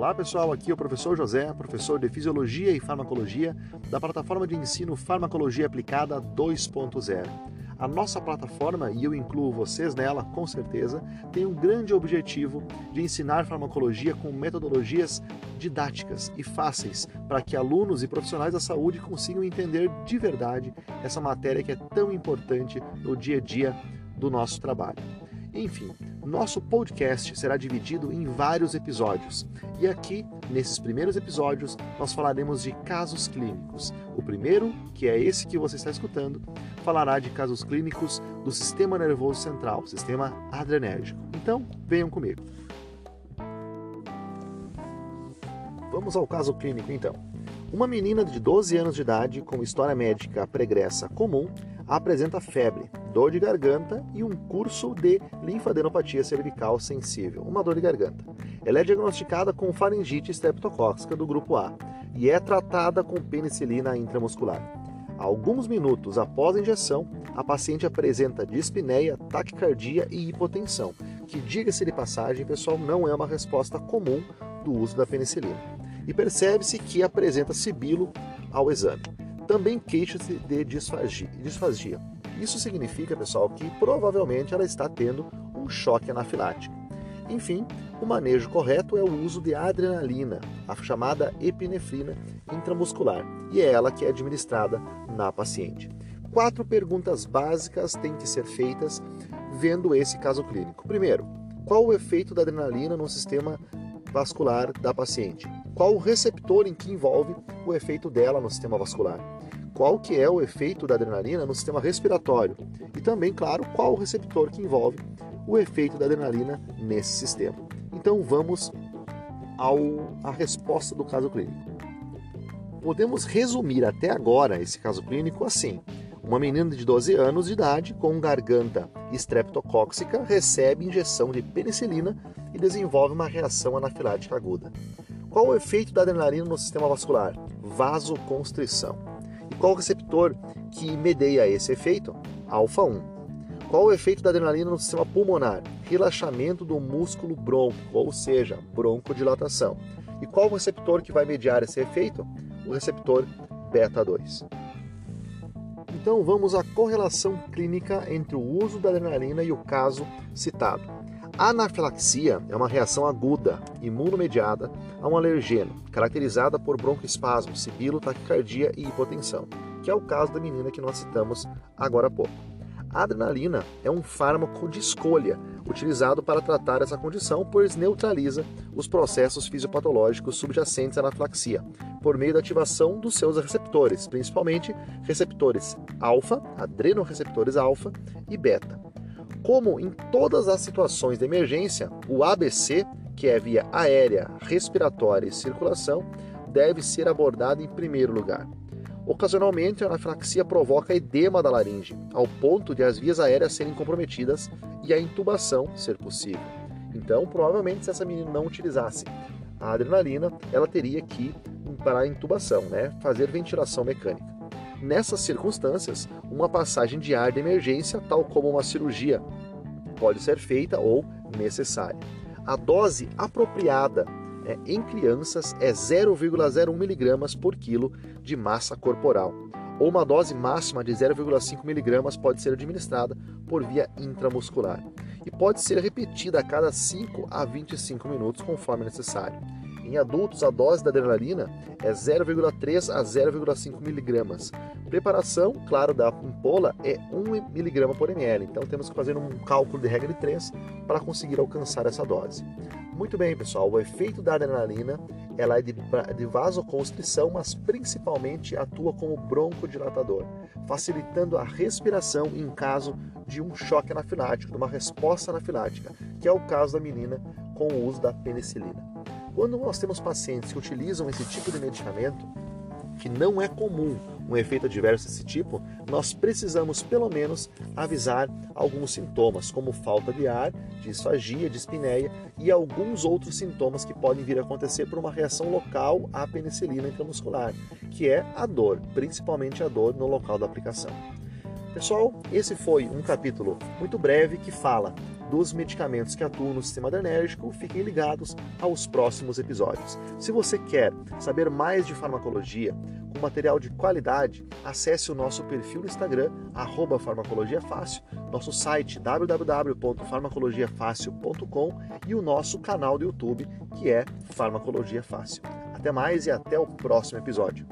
Olá pessoal, aqui é o professor José, professor de Fisiologia e Farmacologia da plataforma de ensino Farmacologia Aplicada 2.0. A nossa plataforma, e eu incluo vocês nela com certeza, tem um grande objetivo de ensinar farmacologia com metodologias didáticas e fáceis para que alunos e profissionais da saúde consigam entender de verdade essa matéria que é tão importante no dia a dia do nosso trabalho. Enfim, nosso podcast será dividido em vários episódios. E aqui, nesses primeiros episódios, nós falaremos de casos clínicos. O primeiro, que é esse que você está escutando, falará de casos clínicos do sistema nervoso central, sistema adrenérgico. Então, venham comigo. Vamos ao caso clínico então. Uma menina de 12 anos de idade com história médica pregressa comum apresenta febre, dor de garganta e um curso de linfadenopatia cervical sensível, uma dor de garganta. Ela é diagnosticada com faringite streptocóxica do grupo A e é tratada com penicilina intramuscular. Alguns minutos após a injeção, a paciente apresenta dispneia, taquicardia e hipotensão, que, diga-se de passagem, pessoal, não é uma resposta comum do uso da penicilina. E percebe-se que apresenta sibilo ao exame também queixa-se de disfagia. Isso significa, pessoal, que provavelmente ela está tendo um choque anafilático. Enfim, o manejo correto é o uso de adrenalina, a chamada epinefrina intramuscular, e é ela que é administrada na paciente. Quatro perguntas básicas têm que ser feitas vendo esse caso clínico. Primeiro, qual o efeito da adrenalina no sistema vascular da paciente? Qual o receptor em que envolve o efeito dela no sistema vascular? qual que é o efeito da adrenalina no sistema respiratório e também, claro, qual o receptor que envolve o efeito da adrenalina nesse sistema. Então vamos ao a resposta do caso clínico. Podemos resumir até agora esse caso clínico assim: uma menina de 12 anos de idade com garganta estreptocóxica recebe injeção de penicilina e desenvolve uma reação anafilática aguda. Qual o efeito da adrenalina no sistema vascular? Vasoconstrição. Qual o receptor que medeia esse efeito? Alfa 1. Qual o efeito da adrenalina no sistema pulmonar? Relaxamento do músculo bronco, ou seja, broncodilatação. E qual o receptor que vai mediar esse efeito? O receptor beta 2. Então vamos à correlação clínica entre o uso da adrenalina e o caso citado. A anafilaxia é uma reação aguda, imunomediada a um alergeno, caracterizada por broncoespasmo, sibilo, taquicardia e hipotensão, que é o caso da menina que nós citamos agora há pouco. A adrenalina é um fármaco de escolha utilizado para tratar essa condição, pois neutraliza os processos fisiopatológicos subjacentes à anafilaxia, por meio da ativação dos seus receptores, principalmente receptores alfa, adrenoreceptores alfa e beta. Como em todas as situações de emergência, o ABC, que é via aérea, respiratória e circulação, deve ser abordado em primeiro lugar. Ocasionalmente, a anafilaxia provoca edema da laringe, ao ponto de as vias aéreas serem comprometidas e a intubação ser possível. Então, provavelmente, se essa menina não utilizasse a adrenalina, ela teria que ir para a intubação, né? fazer ventilação mecânica. Nessas circunstâncias, uma passagem de ar de emergência, tal como uma cirurgia, pode ser feita ou necessária. A dose apropriada é, em crianças é 0,01 mg por quilo de massa corporal, ou uma dose máxima de 0,5 mg pode ser administrada por via intramuscular e pode ser repetida a cada 5 a 25 minutos, conforme necessário. Em adultos, a dose da adrenalina é 0,3 a 0,5 miligramas. Preparação, claro, da ampola é 1 miligrama por ml. Então temos que fazer um cálculo de regra de 3 para conseguir alcançar essa dose. Muito bem, pessoal. O efeito da adrenalina ela é de, de vasoconstrição, mas principalmente atua como broncodilatador, facilitando a respiração em caso de um choque anafilático, de uma resposta anafilática, que é o caso da menina com o uso da penicilina. Quando nós temos pacientes que utilizam esse tipo de medicamento, que não é comum um efeito adverso desse tipo, nós precisamos pelo menos avisar alguns sintomas, como falta de ar, disfagia, dispneia e alguns outros sintomas que podem vir a acontecer por uma reação local à penicilina intramuscular, que é a dor, principalmente a dor no local da aplicação. Pessoal, esse foi um capítulo muito breve que fala dos medicamentos que atuam no sistema adrenérgico, fiquem ligados aos próximos episódios. Se você quer saber mais de farmacologia, com material de qualidade, acesse o nosso perfil no Instagram, farmacologiafácil, nosso site www.farmacologiafácil.com e o nosso canal do YouTube, que é Farmacologia Fácil. Até mais e até o próximo episódio.